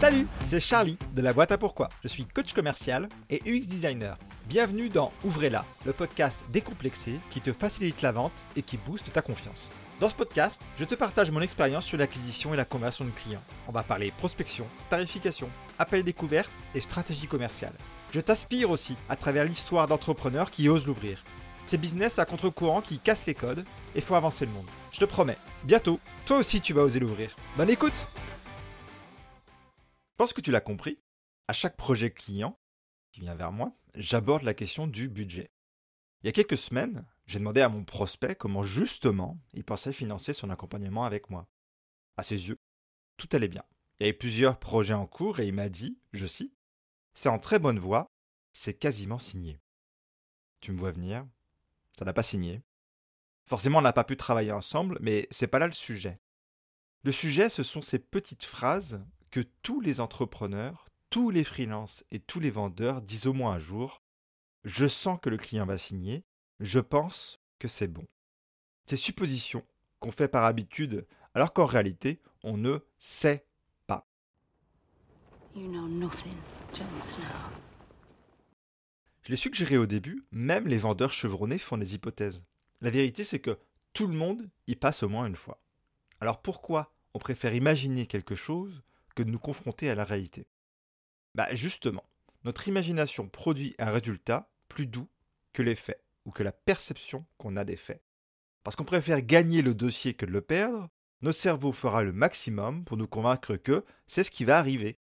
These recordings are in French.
Salut, c'est Charlie de la boîte à pourquoi. Je suis coach commercial et UX designer. Bienvenue dans Ouvrez-la, le podcast décomplexé qui te facilite la vente et qui booste ta confiance. Dans ce podcast, je te partage mon expérience sur l'acquisition et la conversion de clients. On va parler prospection, tarification, appel découverte et stratégie commerciale. Je t'aspire aussi à travers l'histoire d'entrepreneurs qui osent l'ouvrir. Ces business à contre-courant qui cassent les codes et font avancer le monde. Je te promets, bientôt, toi aussi tu vas oser l'ouvrir. Bonne écoute pense que tu l'as compris, à chaque projet client qui vient vers moi, j'aborde la question du budget. Il y a quelques semaines, j'ai demandé à mon prospect comment justement il pensait financer son accompagnement avec moi. À ses yeux, tout allait bien. Il y avait plusieurs projets en cours et il m'a dit, je cite, C'est en très bonne voie, c'est quasiment signé. Tu me vois venir, ça n'a pas signé. Forcément, on n'a pas pu travailler ensemble, mais c'est pas là le sujet. Le sujet, ce sont ces petites phrases que tous les entrepreneurs, tous les freelances et tous les vendeurs disent au moins un jour. Je sens que le client va signer, je pense que c'est bon. Ces suppositions qu'on fait par habitude, alors qu'en réalité, on ne sait pas. You know nothing, Snow. Je l'ai suggéré au début, même les vendeurs chevronnés font des hypothèses. La vérité, c'est que tout le monde y passe au moins une fois. Alors pourquoi on préfère imaginer quelque chose de nous confronter à la réalité Bah justement, notre imagination produit un résultat plus doux que les faits ou que la perception qu'on a des faits. Parce qu'on préfère gagner le dossier que de le perdre, notre cerveau fera le maximum pour nous convaincre que c'est ce qui va arriver.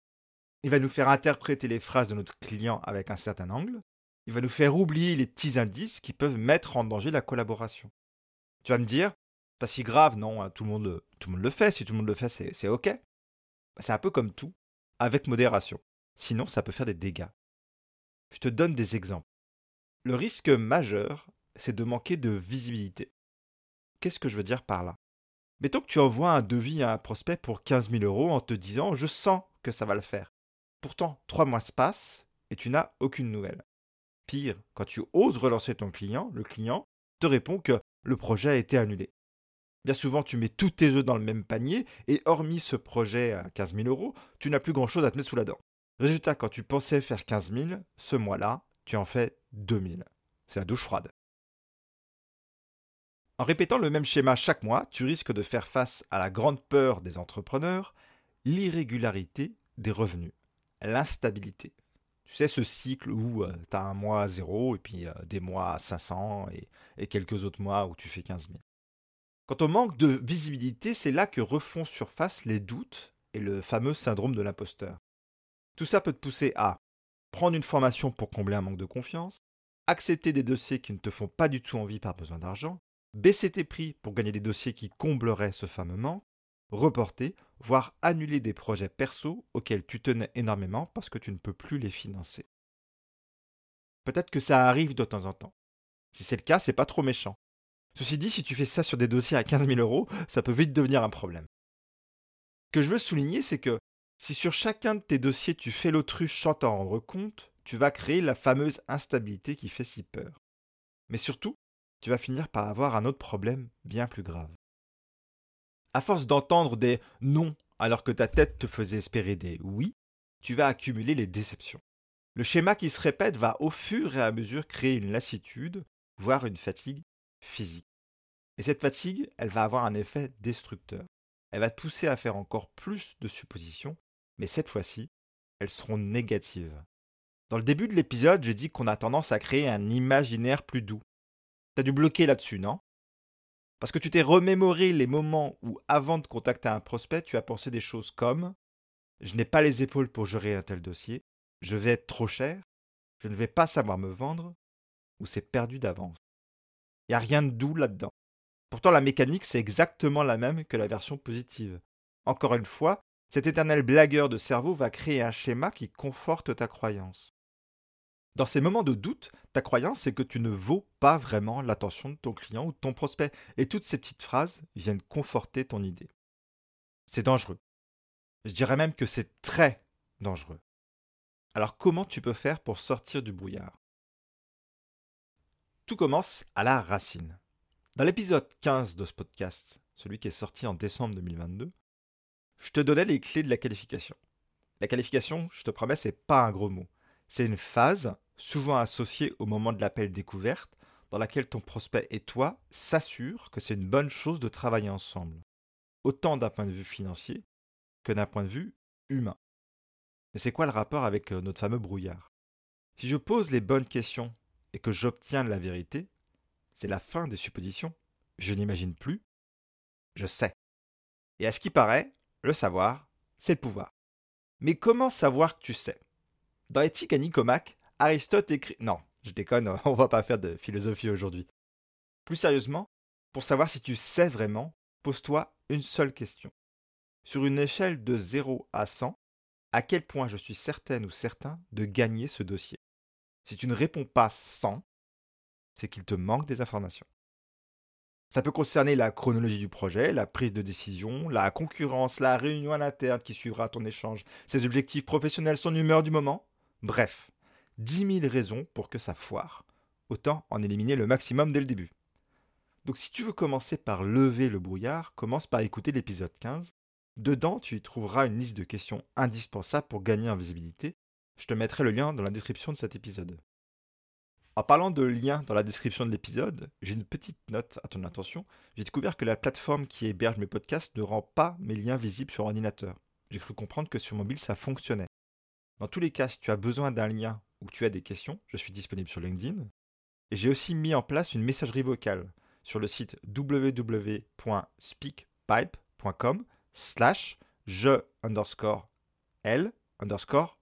Il va nous faire interpréter les phrases de notre client avec un certain angle, il va nous faire oublier les petits indices qui peuvent mettre en danger la collaboration. Tu vas me dire, pas si grave, non, hein, tout le monde, tout le, monde le fait, si tout le monde le fait, c'est ok. C'est un peu comme tout, avec modération. Sinon, ça peut faire des dégâts. Je te donne des exemples. Le risque majeur, c'est de manquer de visibilité. Qu'est-ce que je veux dire par là? Mettons que tu envoies un devis à un prospect pour 15 000 euros en te disant Je sens que ça va le faire. Pourtant, trois mois se passent et tu n'as aucune nouvelle. Pire, quand tu oses relancer ton client, le client te répond que le projet a été annulé. Bien souvent, tu mets tous tes œufs dans le même panier et hormis ce projet à 15 000 euros, tu n'as plus grand-chose à te mettre sous la dent. Résultat, quand tu pensais faire 15 000, ce mois-là, tu en fais 2 000. C'est la douche froide. En répétant le même schéma chaque mois, tu risques de faire face à la grande peur des entrepreneurs, l'irrégularité des revenus, l'instabilité. Tu sais, ce cycle où euh, tu as un mois à zéro et puis euh, des mois à 500 et, et, quelques autres mois où tu fais 15 000. Quand on manque de visibilité, c'est là que refont surface les doutes et le fameux syndrome de l'imposteur. Tout ça peut te pousser à prendre une formation pour combler un manque de confiance, accepter des dossiers qui ne te font pas du tout envie par besoin d'argent, baisser tes prix pour gagner des dossiers qui combleraient ce fameux manque, reporter, voire annuler des projets perso auxquels tu tenais énormément parce que tu ne peux plus les financer. Peut-être que ça arrive de temps en temps. Si c'est le cas, c'est pas trop méchant. Ceci dit, si tu fais ça sur des dossiers à 15 000 euros, ça peut vite devenir un problème. Ce que je veux souligner, c'est que si sur chacun de tes dossiers tu fais l'autruche sans t'en rendre compte, tu vas créer la fameuse instabilité qui fait si peur. Mais surtout, tu vas finir par avoir un autre problème bien plus grave. À force d'entendre des non alors que ta tête te faisait espérer des oui, tu vas accumuler les déceptions. Le schéma qui se répète va au fur et à mesure créer une lassitude, voire une fatigue physique. Et cette fatigue, elle va avoir un effet destructeur. Elle va te pousser à faire encore plus de suppositions, mais cette fois-ci, elles seront négatives. Dans le début de l'épisode, j'ai dit qu'on a tendance à créer un imaginaire plus doux. T'as dû bloquer là-dessus, non? Parce que tu t'es remémoré les moments où, avant de contacter un prospect, tu as pensé des choses comme Je n'ai pas les épaules pour gérer un tel dossier, je vais être trop cher, je ne vais pas savoir me vendre, ou c'est perdu d'avance. Il n'y a rien de doux là-dedans. Pourtant, la mécanique, c'est exactement la même que la version positive. Encore une fois, cet éternel blagueur de cerveau va créer un schéma qui conforte ta croyance. Dans ces moments de doute, ta croyance, c'est que tu ne vaux pas vraiment l'attention de ton client ou de ton prospect. Et toutes ces petites phrases viennent conforter ton idée. C'est dangereux. Je dirais même que c'est très dangereux. Alors comment tu peux faire pour sortir du brouillard? Tout commence à la racine. Dans l'épisode 15 de ce podcast, celui qui est sorti en décembre 2022, je te donnais les clés de la qualification. La qualification, je te promets, c'est pas un gros mot. C'est une phase, souvent associée au moment de l'appel découverte, dans laquelle ton prospect et toi s'assurent que c'est une bonne chose de travailler ensemble, autant d'un point de vue financier que d'un point de vue humain. Mais c'est quoi le rapport avec euh, notre fameux brouillard? Si je pose les bonnes questions et que j'obtiens la vérité, c'est la fin des suppositions. Je n'imagine plus, je sais. Et à ce qui paraît, le savoir, c'est le pouvoir. Mais comment savoir que tu sais? Dans Éthique à Nicomaque, Aristote écrit... Non, je déconne, on va pas faire de philosophie aujourd'hui. Plus sérieusement, pour savoir si tu sais vraiment, pose-toi une seule question. Sur une échelle de 0 à 100, à quel point je suis certaine ou certain de gagner ce dossier? Si tu ne réponds pas 100, c'est qu'il te manque des informations. Ça peut concerner la chronologie du projet, la prise de décision, la concurrence, la réunion à l'interne qui suivra ton échange, ses objectifs professionnels, son humeur du moment. Bref, 10 000 raisons pour que ça foire. Autant en éliminer le maximum dès le début. Donc si tu veux commencer par lever le brouillard, commence par écouter l'épisode 15. Dedans, tu y trouveras une liste de questions indispensables pour gagner en visibilité. Je te mettrai le lien dans la description de cet épisode. En parlant de liens dans la description de l'épisode, j'ai une petite note à ton attention. J'ai découvert que la plateforme qui héberge mes podcasts ne rend pas mes liens visibles sur ordinateur. J'ai cru comprendre que sur mobile ça fonctionnait. Dans tous les cas, si tu as besoin d'un lien ou que tu as des questions, je suis disponible sur LinkedIn. Et j'ai aussi mis en place une messagerie vocale sur le site www.speakpipe.com slash je underscore l underscore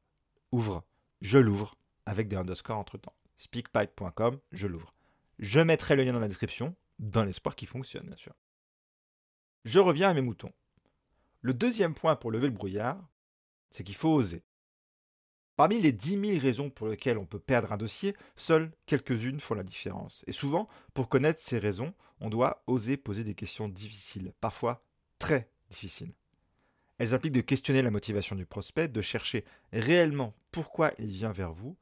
ouvre. Je l'ouvre avec des underscores entre temps speakpipe.com, je l'ouvre. Je mettrai le lien dans la description, dans l'espoir qu'il fonctionne, bien sûr. Je reviens à mes moutons. Le deuxième point pour lever le brouillard, c'est qu'il faut oser. Parmi les 10 000 raisons pour lesquelles on peut perdre un dossier, seules quelques-unes font la différence. Et souvent, pour connaître ces raisons, on doit oser poser des questions difficiles, parfois très difficiles. Elles impliquent de questionner la motivation du prospect, de chercher réellement pourquoi il vient vers vous,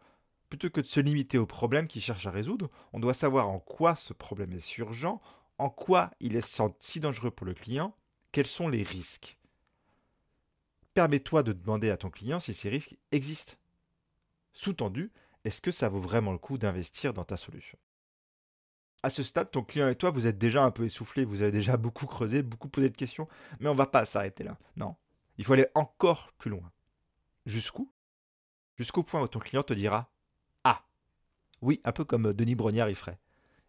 Plutôt que de se limiter au problème qu'il cherche à résoudre, on doit savoir en quoi ce problème est urgent, en quoi il est si dangereux pour le client, quels sont les risques. Permets-toi de demander à ton client si ces risques existent. Sous-tendu, est-ce que ça vaut vraiment le coup d'investir dans ta solution? À ce stade, ton client et toi, vous êtes déjà un peu essoufflés, vous avez déjà beaucoup creusé, beaucoup posé de questions, mais on ne va pas s'arrêter là. Non, il faut aller encore plus loin. Jusqu'où? Jusqu'au point où ton client te dira oui, un peu comme Denis Brognard y ferait.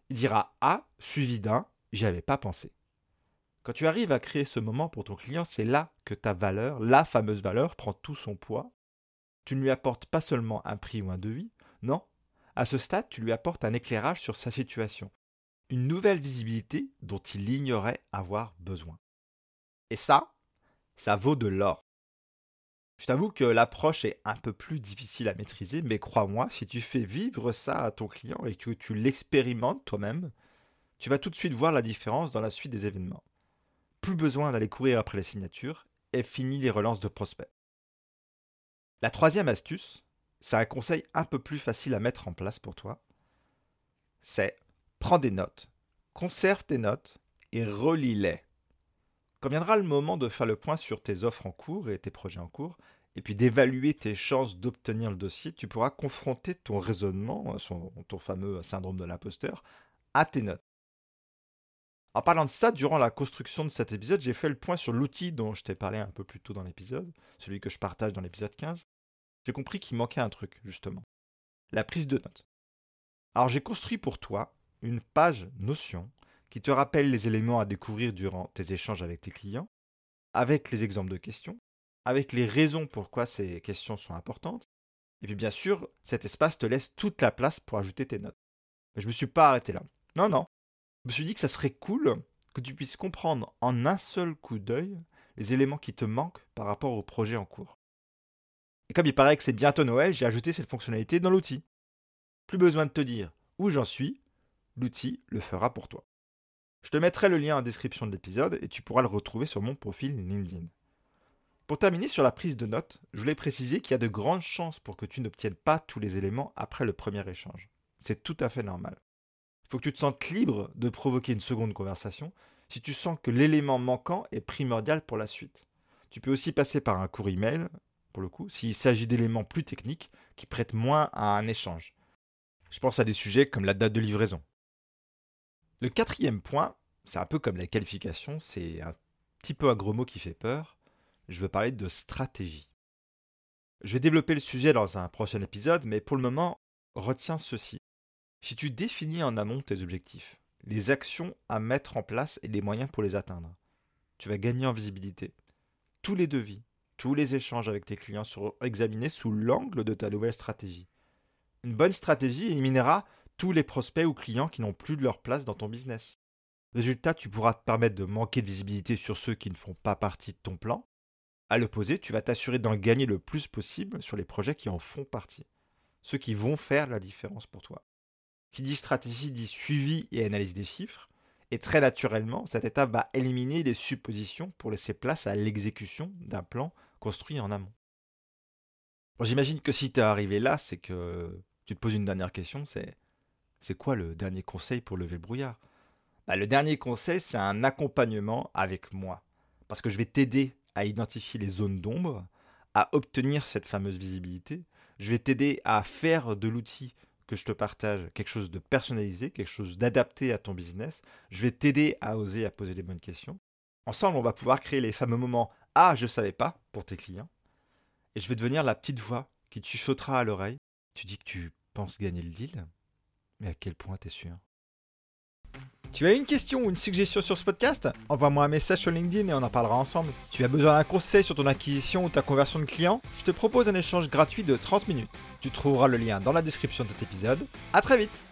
Il dira A suivi d'un J'y avais pas pensé. Quand tu arrives à créer ce moment pour ton client, c'est là que ta valeur, la fameuse valeur, prend tout son poids. Tu ne lui apportes pas seulement un prix ou un devis, non. À ce stade, tu lui apportes un éclairage sur sa situation, une nouvelle visibilité dont il ignorait avoir besoin. Et ça, ça vaut de l'or. Je t'avoue que l'approche est un peu plus difficile à maîtriser, mais crois-moi, si tu fais vivre ça à ton client et que tu l'expérimentes toi-même, tu vas tout de suite voir la différence dans la suite des événements. Plus besoin d'aller courir après les signatures et fini les relances de prospects. La troisième astuce, c'est un conseil un peu plus facile à mettre en place pour toi. C'est prends des notes, conserve tes notes et relis-les. Quand viendra le moment de faire le point sur tes offres en cours et tes projets en cours, et puis d'évaluer tes chances d'obtenir le dossier, tu pourras confronter ton raisonnement, ton fameux syndrome de l'imposteur, à tes notes. En parlant de ça, durant la construction de cet épisode, j'ai fait le point sur l'outil dont je t'ai parlé un peu plus tôt dans l'épisode, celui que je partage dans l'épisode 15. J'ai compris qu'il manquait un truc, justement. La prise de notes. Alors j'ai construit pour toi une page Notion qui te rappelle les éléments à découvrir durant tes échanges avec tes clients, avec les exemples de questions, avec les raisons pourquoi ces questions sont importantes. Et puis bien sûr, cet espace te laisse toute la place pour ajouter tes notes. Mais je me suis pas arrêté là. Non, non. Je me suis dit que ça serait cool que tu puisses comprendre en un seul coup d'œil les éléments qui te manquent par rapport au projet en cours. Et comme il paraît que c'est bientôt Noël, j'ai ajouté cette fonctionnalité dans l'outil. Plus besoin de te dire où j'en suis, l'outil le fera pour toi. Je te mettrai le lien en description de l'épisode et tu pourras le retrouver sur mon profil LinkedIn. Pour terminer sur la prise de notes, je voulais préciser qu'il y a de grandes chances pour que tu n'obtiennes pas tous les éléments après le premier échange. C'est tout à fait normal. Il faut que tu te sentes libre de provoquer une seconde conversation si tu sens que l'élément manquant est primordial pour la suite. Tu peux aussi passer par un court email, pour le coup, s'il s'agit d'éléments plus techniques qui prêtent moins à un échange. Je pense à des sujets comme la date de livraison. Le quatrième point, c'est un peu comme la qualification, c'est un petit peu un gros mot qui fait peur. Je veux parler de stratégie. Je vais développer le sujet dans un prochain épisode, mais pour le moment, retiens ceci. Si tu définis en amont tes objectifs, les actions à mettre en place et les moyens pour les atteindre, tu vas gagner en visibilité. Tous les devis, tous les échanges avec tes clients seront examinés sous l'angle de ta nouvelle stratégie. Une bonne stratégie éliminera tous les prospects ou clients qui n'ont plus de leur place dans ton business. Résultat, tu pourras te permettre de manquer de visibilité sur ceux qui ne font pas partie de ton plan. À l'opposé, tu vas t'assurer d'en gagner le plus possible sur les projets qui en font partie, ceux qui vont faire la différence pour toi. Qui dit stratégie dit suivi et analyse des chiffres, et très naturellement, cette étape va éliminer les suppositions pour laisser place à l'exécution d'un plan construit en amont. J'imagine que si tu es arrivé là, c'est que tu te poses une dernière question, c'est c'est quoi le dernier conseil pour lever le brouillard? Bah, Le dernier conseil, c'est un accompagnement avec moi. Parce que je vais t'aider à identifier les zones d'ombre, à obtenir cette fameuse visibilité. Je vais t'aider à faire de l'outil que je te partage quelque chose de personnalisé, quelque chose d'adapté à ton business. Je vais t'aider à oser à poser les bonnes questions. Ensemble, on va pouvoir créer les fameux moments Ah, je ne savais pas pour tes clients. Et je vais devenir la petite voix qui te chuchotera à l'oreille. Tu dis que tu penses gagner le deal, mais à quel point t'es sûr? Tu as une question ou une suggestion sur ce podcast? Envoie-moi un message sur LinkedIn et on en parlera ensemble. Tu as besoin d'un conseil sur ton acquisition ou ta conversion de clients Je te propose un échange gratuit de 30 minutes. Tu trouveras le lien dans la description de cet épisode. A très vite